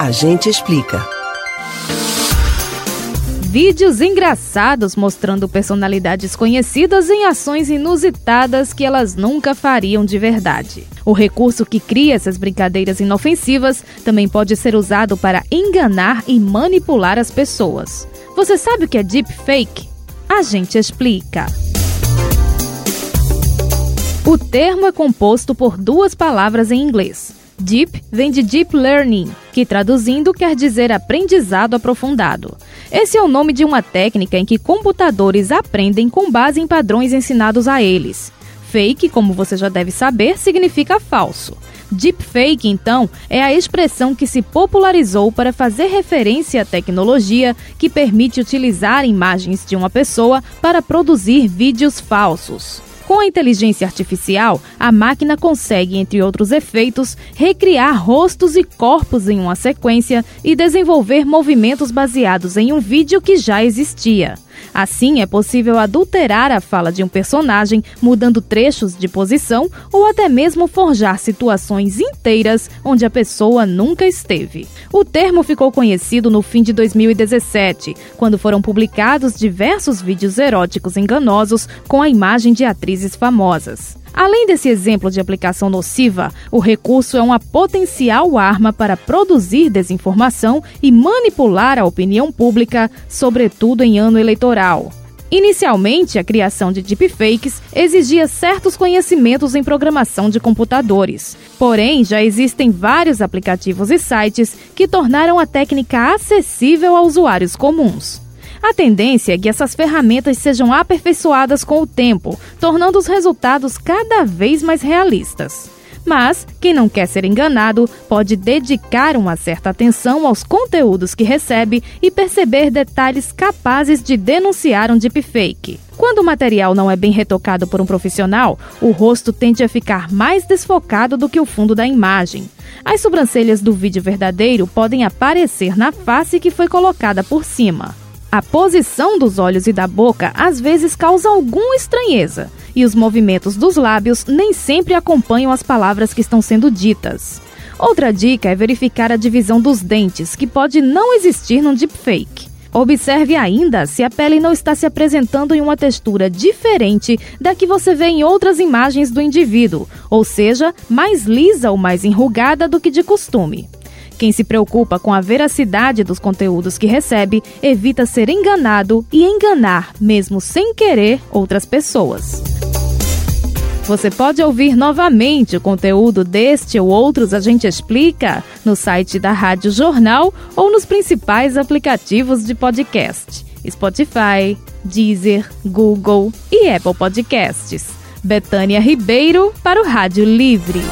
A gente explica. Vídeos engraçados mostrando personalidades conhecidas em ações inusitadas que elas nunca fariam de verdade. O recurso que cria essas brincadeiras inofensivas também pode ser usado para enganar e manipular as pessoas. Você sabe o que é deepfake? A gente explica. O termo é composto por duas palavras em inglês. Deep vem de Deep Learning, que traduzindo quer dizer aprendizado aprofundado. Esse é o nome de uma técnica em que computadores aprendem com base em padrões ensinados a eles. Fake, como você já deve saber, significa falso. Deepfake, então, é a expressão que se popularizou para fazer referência à tecnologia que permite utilizar imagens de uma pessoa para produzir vídeos falsos. Com a inteligência artificial, a máquina consegue, entre outros efeitos, recriar rostos e corpos em uma sequência e desenvolver movimentos baseados em um vídeo que já existia. Assim, é possível adulterar a fala de um personagem, mudando trechos de posição ou até mesmo forjar situações inteiras onde a pessoa nunca esteve. O termo ficou conhecido no fim de 2017, quando foram publicados diversos vídeos eróticos enganosos com a imagem de atrizes famosas. Além desse exemplo de aplicação nociva, o recurso é uma potencial arma para produzir desinformação e manipular a opinião pública, sobretudo em ano eleitoral. Inicialmente, a criação de deepfakes exigia certos conhecimentos em programação de computadores. Porém, já existem vários aplicativos e sites que tornaram a técnica acessível a usuários comuns. A tendência é que essas ferramentas sejam aperfeiçoadas com o tempo, tornando os resultados cada vez mais realistas. Mas quem não quer ser enganado pode dedicar uma certa atenção aos conteúdos que recebe e perceber detalhes capazes de denunciar um deepfake. Quando o material não é bem retocado por um profissional, o rosto tende a ficar mais desfocado do que o fundo da imagem. As sobrancelhas do vídeo verdadeiro podem aparecer na face que foi colocada por cima. A posição dos olhos e da boca às vezes causa alguma estranheza, e os movimentos dos lábios nem sempre acompanham as palavras que estão sendo ditas. Outra dica é verificar a divisão dos dentes, que pode não existir no deepfake. Observe ainda se a pele não está se apresentando em uma textura diferente da que você vê em outras imagens do indivíduo, ou seja, mais lisa ou mais enrugada do que de costume. Quem se preocupa com a veracidade dos conteúdos que recebe evita ser enganado e enganar, mesmo sem querer, outras pessoas. Você pode ouvir novamente o conteúdo deste ou outros A Gente Explica no site da Rádio Jornal ou nos principais aplicativos de podcast: Spotify, Deezer, Google e Apple Podcasts. Betânia Ribeiro para o Rádio Livre.